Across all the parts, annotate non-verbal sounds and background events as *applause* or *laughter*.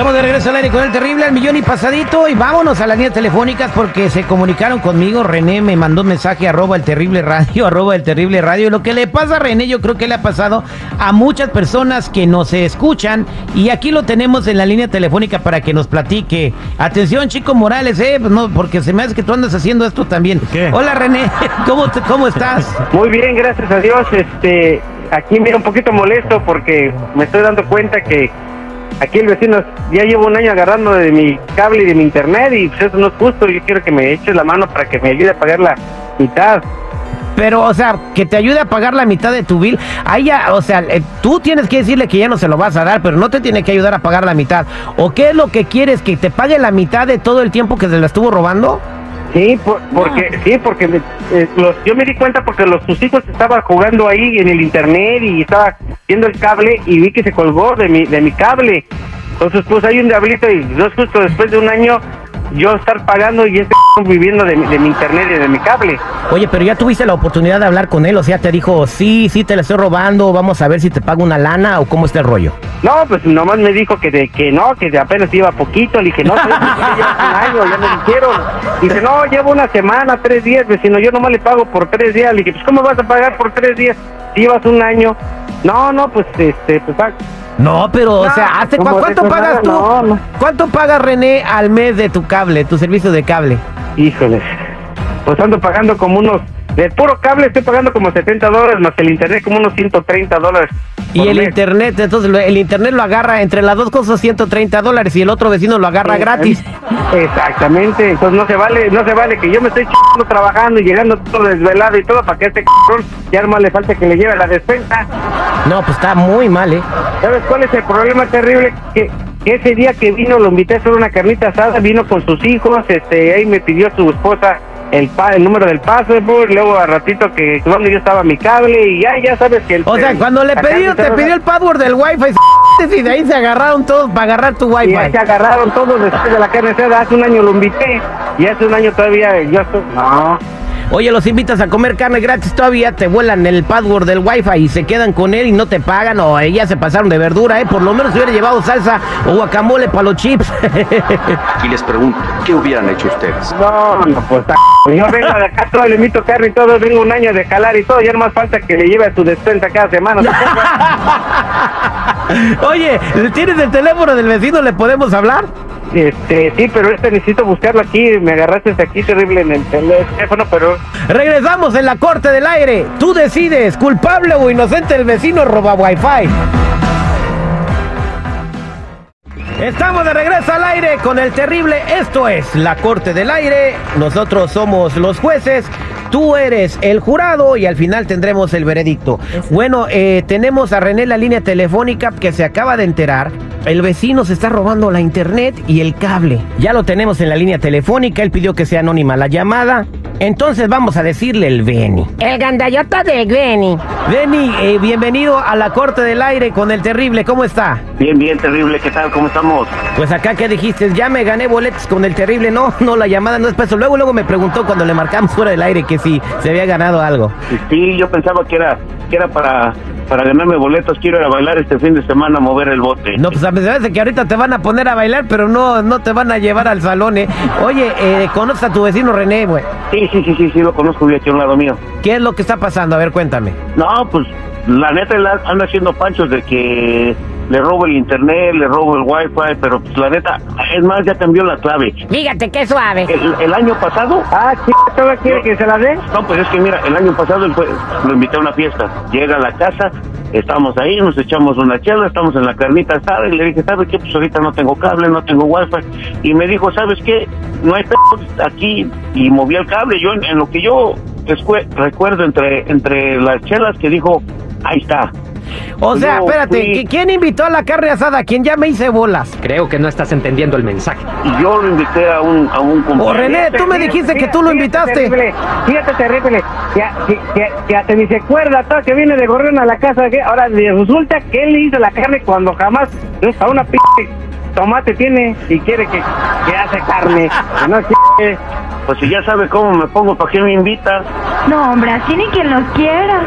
Estamos de regreso al aire con el terrible al millón y pasadito y vámonos a las líneas telefónicas porque se comunicaron conmigo. René me mandó un mensaje arroba el terrible radio, *laughs* arroba el terrible radio. Y lo que le pasa a René yo creo que le ha pasado a muchas personas que nos escuchan y aquí lo tenemos en la línea telefónica para que nos platique. Atención Chico Morales, eh, pues no, porque se me hace que tú andas haciendo esto también. ¿Qué? Hola René, *laughs* ¿cómo, te- cómo estás? Muy bien, gracias a Dios. Este, aquí mira un poquito molesto porque me estoy dando cuenta que aquí el vecino ya llevo un año agarrando de mi cable y de mi internet y pues eso no es justo. Yo quiero que me eches la mano para que me ayude a pagar la mitad. Pero, o sea, que te ayude a pagar la mitad de tu bill. Ahí ya, o sea, eh, tú tienes que decirle que ya no se lo vas a dar, pero no te tiene que ayudar a pagar la mitad. ¿O qué es lo que quieres? ¿Que te pague la mitad de todo el tiempo que se la estuvo robando? Sí, por- porque sí, porque me- eh, los, yo me di cuenta porque los sus hijos estaban jugando ahí en el internet y estaba viendo el cable y vi que se colgó de mi de mi cable. Entonces pues hay un diablito y es justo después de un año yo estar pagando y este *laughs* viviendo de, mi- de mi internet y de mi cable. Oye, pero ya tuviste la oportunidad de hablar con él, o sea, te dijo, sí, sí, te la estoy robando, vamos a ver si te pago una lana o cómo está el rollo. No, pues nomás me dijo que de que no, que de apenas iba poquito. Le dije, no, *laughs* pues, ya llevas un año, ya me dijeron. Dice, no, llevo una semana, tres días, vecino, yo nomás le pago por tres días. Le dije, pues, ¿cómo vas a pagar por tres días si llevas un año? No, no, pues, este, pues, No, pero, o sea, ¿hace ¿cuánto pagas tú? no, no. ¿Cuánto pagas, René, al mes de tu cable, tu servicio de cable? híjoles. Pues ando pagando como unos, de puro cable estoy pagando como 70 dólares, más el internet como unos 130 dólares. Y el mes. internet, entonces el internet lo agarra entre las dos cosas 130 dólares y el otro vecino lo agarra Eh, gratis. Exactamente, entonces no se vale, no se vale que yo me estoy chingando trabajando y llegando todo desvelado y todo para que este cabrón ya más le falta que le lleve la despensa. No, pues está muy mal, ¿eh? ¿Sabes cuál es el problema terrible? Que, que ese día que vino lo invité a hacer una carnita asada, vino con sus hijos, este, ahí me pidió su esposa el pa- el número del password, luego a ratito que donde yo estaba mi cable y ya, ya sabes que el O sea, cuando le carne te pidió el password del wifi *laughs* y de ahí se agarraron todos para agarrar tu Y wifi. ya se agarraron todos después de la carne hace un año lo invité y hace un año todavía yo estoy... No, Oye, los invitas a comer carne gratis todavía, te vuelan el password del wifi y se quedan con él y no te pagan o ellas se pasaron de verdura, ¿eh? Por lo menos hubiera llevado salsa o guacamole para los chips. *laughs* Y les pregunto, ¿qué hubieran hecho ustedes? no, no, pues yo vengo de acá, todo le invito carne y todo, vengo un año de jalar y todo, ya no más falta que le lleve a su despensa cada semana. *laughs* Oye, ¿tienes el teléfono del vecino? ¿Le podemos hablar? Este, sí, pero este necesito buscarlo aquí. Me agarraste aquí terrible en el teléfono, pero Regresamos en la corte del aire. Tú decides, culpable o inocente el vecino roba wifi. Estamos de regreso al aire con el terrible. Esto es la corte del aire. Nosotros somos los jueces. Tú eres el jurado y al final tendremos el veredicto. Bueno, eh, tenemos a René en la línea telefónica que se acaba de enterar. El vecino se está robando la internet y el cable. Ya lo tenemos en la línea telefónica. Él pidió que sea anónima la llamada. Entonces vamos a decirle el Beni. El gandallota de Glenny. Beni, eh, bienvenido a la corte del aire con el terrible. ¿Cómo está? bien, bien, terrible. ¿Qué tal? ¿Cómo estamos? Pues acá que dijiste, ya me gané boletos con el terrible. No, no, la llamada no es para eso. Luego, luego me preguntó cuando le marcamos fuera del aire que si se había ganado algo. Sí, yo pensaba que era que era para para ganarme boletos. Quiero ir a bailar este fin de semana, a mover el bote. No, pues a pesar de que ahorita te van a poner a bailar, pero no, no te van a llevar al salón, ¿eh? Oye, eh, conoces a tu vecino René, güey. Sí, sí, sí, sí, sí, lo conozco, vive aquí a un lado mío. ¿Qué es lo que está pasando? A ver, cuéntame. No, pues la neta anda haciendo panchos de que le robo el internet, le robo el wifi, pero pues la neta, es más, ya cambió la clave. Fíjate qué suave. El, el año pasado, Ah, sí, ¿todavía quiere que se la dé? no, pues es que mira, el año pasado él fue, lo invité a una fiesta. Llega a la casa, estamos ahí, nos echamos una chela, estamos en la carnita asada y le dije, ¿sabes qué? Pues ahorita no tengo cable, no tengo wifi. Y me dijo, ¿sabes qué? No hay pedo aquí. Y moví el cable. Yo, en, en lo que yo recuerdo entre, entre las chelas que dijo, ahí está. O sea, Yo espérate, fui- ¿qui- ¿quién invitó a la carne asada? ¿Quién ya me hice bolas? Creo que no estás entendiendo el mensaje. Y yo lo invité a un, a un O cumpleaños. René, tú me dijiste que tú lo Fíjate, invitaste. Terrible, fíjate, terrible. Ya, que hasta ni se acuerda todo que viene de Gorrión a la casa. Que ahora le resulta que él le hizo la carne cuando jamás a una p tomate tiene y quiere que, que hace carne. Que no quiere. Pues si ya sabe cómo me pongo, ¿para qué me invita? No, hombre, así ni quien los quiera.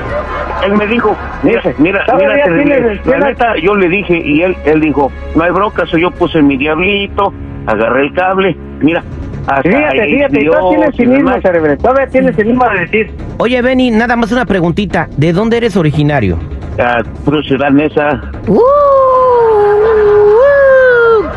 Él me dijo, mira, mira, mira, tiene la neta, yo le dije y él, él dijo, no hay bronca, so yo puse mi diablito, agarré el cable, mira, hasta Fíjate, ahí fíjate, todavía tienes cinismo, cerebro. Todavía tienes cinismo de decir. Oye, Benny, nada más una preguntita. ¿De dónde eres originario? Ah, puro ciudad nesa. Uh, uh.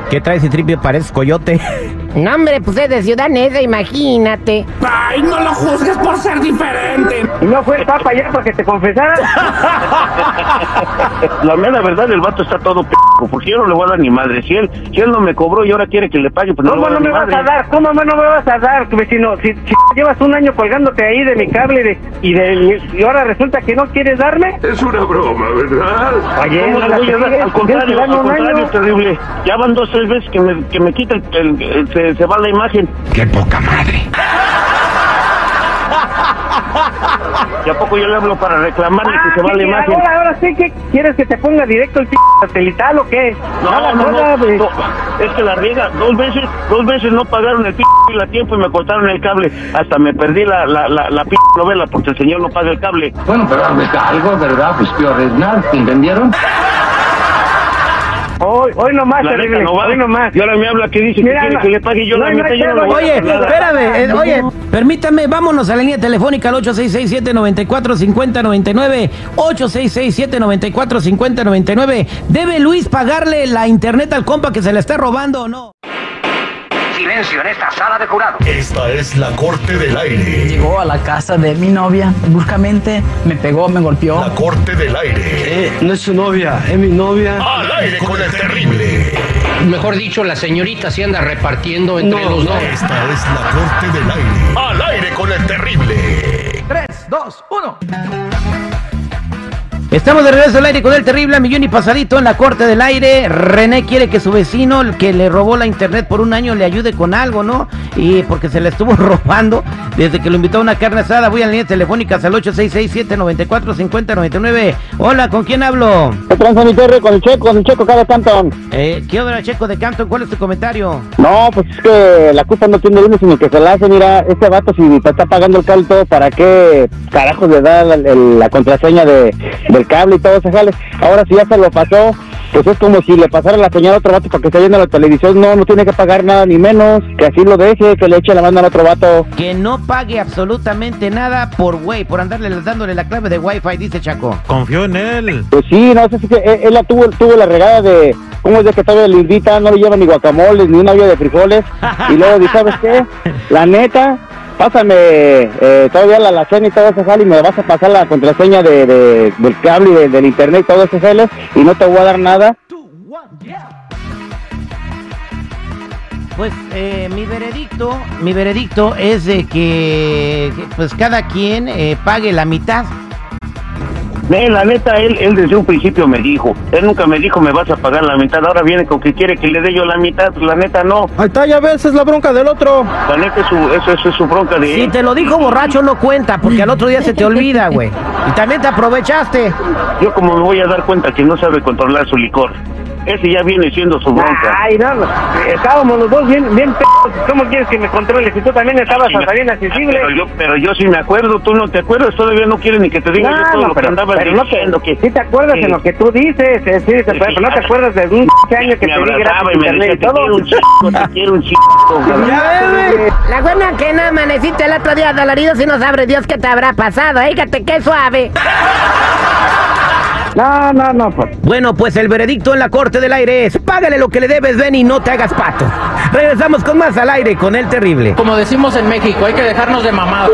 ¿Qué traes y tripio? Pareces coyote. *laughs* No, hombre, pues es de Ciudad Neza, imagínate. Ay, no lo juzgues por ser diferente. ¿Y no fue el papa ayer para que te confesara? *laughs* La mera verdad, el vato está todo p***, porque yo no le voy a dar ni madre. Si él, si él no me cobró y ahora quiere que le pague, pues no le ¿Cómo voy a no dar me ni vas a dar? ¿Cómo no me vas a dar, vecino? Si, si llevas un año colgándote ahí de mi cable de- y, de, y ahora resulta que no quieres darme. Es una broma, ¿verdad? Oye, ¿Cómo no le la voy a dar? sigues, Al contrario, al un contrario, año. terrible. Ya van dos, tres veces que me, que me quita el, el- el- se, se va la imagen. Qué poca madre. ¿Y a poco yo le hablo para reclamarle Ah, que se va la imagen? ahora, ahora sí que quieres que te ponga directo el p satelital o qué? No, Nada, no, nada, no, no, Es que la riega, dos veces, dos veces no pagaron el p a tiempo y me cortaron el cable. Hasta me perdí la, la, la, la p novela porque el señor no paga el cable. Bueno, pero hazme cargo, ¿verdad? Pues peor es nada, ¿entendieron? Hoy, hoy nomás, La terrible, no va. hoy nomás. Y ahora me habla que dice Mira, que quiere no- que le pague yo no la hay mitad. Yo no a Oye, espérame, eh, oye, permítame, vámonos a la línea telefónica al 866-794-5099. 866-794-5099. ¿Debe Luis pagarle la internet al compa que se le está robando o no? Silencio en esta sala de jurado. Esta es la corte del aire. Llegó a la casa de mi novia bruscamente, me pegó, me golpeó. La corte del aire. no es su novia, es mi novia. Al aire con el terrible. Mejor dicho, la señorita se anda repartiendo entre No, los dos. Esta es la corte del aire. Al aire con el terrible. 3, 2, 1. Estamos de regreso al aire con el terrible a millón y pasadito en la corte del aire. René quiere que su vecino, el que le robó la internet por un año, le ayude con algo, ¿no? Y porque se le estuvo *laughs* robando desde que lo invitó a una carne asada. Voy a la línea telefónica al 866-794-5099. Hola, ¿con quién hablo? ¿Qué tranza mi con el checo, con el checo cada Canton? Eh, ¿Qué obra, Checo de Canton? ¿Cuál es tu comentario? No, pues es que la culpa no tiene uno, sino que se la hace. Mira, este vato, si te está pagando el todo, ¿para qué carajos le da la, la contraseña de, del cable y todo ese jale? Ahora, si ya se lo pasó, pues es como si le pasara la señal a otro vato para que esté viendo la televisión. No, no tiene que pagar nada ni menos. Que así lo deje, que le eche la mano al otro vato. Que no pague absolutamente nada por güey, por andarle dándole la clave de Wi-Fi, dice Chaco. Confió en él. Pues sí, no sé si que él, él la tuvo, tuvo la regada de, ¿cómo es de que todavía le invita? No le lleva ni guacamoles, ni una olla de frijoles. *laughs* y luego dice, ¿sabes qué? La neta, pásame eh, todavía la alacena y todo ese jale y me vas a pasar la contraseña de, de- del cable y de- del internet y todo ese jale y no te voy a dar nada. Pues eh, mi veredicto, mi veredicto es de que, pues cada quien eh, pague la mitad. Eh, la neta, él, él desde un principio me dijo, él nunca me dijo me vas a pagar la mitad, ahora viene con que quiere que le dé yo la mitad, la neta no, Ahí está, ya ves, es la bronca del otro. la neta es su, eso, eso es su bronca de Si él. te lo dijo borracho no cuenta, porque al otro día se te olvida, güey. Y también te aprovechaste. Yo como me voy a dar cuenta que no sabe controlar su licor, ese ya viene siendo su bronca. Ay, no, no, estábamos los dos bien, bien p***. ¿Cómo quieres que me controles si tú también estabas hasta bien accesible? Pero yo, pero yo sí me acuerdo, tú no te acuerdas, todavía no quieres ni que te diga yo todo no, lo pero, que andabas pero no te, diciendo que... sí te acuerdas que- en lo que tú dices, eh, sí, te- pero no te acuerdas de un p- año que me te di gratis y me internet decía, y te todo. quiero un chico, te quiero un chico. *laughs* La buena que no amaneciste el otro día dolorido si no sabe Dios qué te habrá pasado. Fíjate qué suave. No, no, no, pues. Bueno, pues el veredicto en la corte del aire es, págale lo que le debes, ven y no te hagas pato. Regresamos con más al aire con el terrible. Como decimos en México, hay que dejarnos de mamado.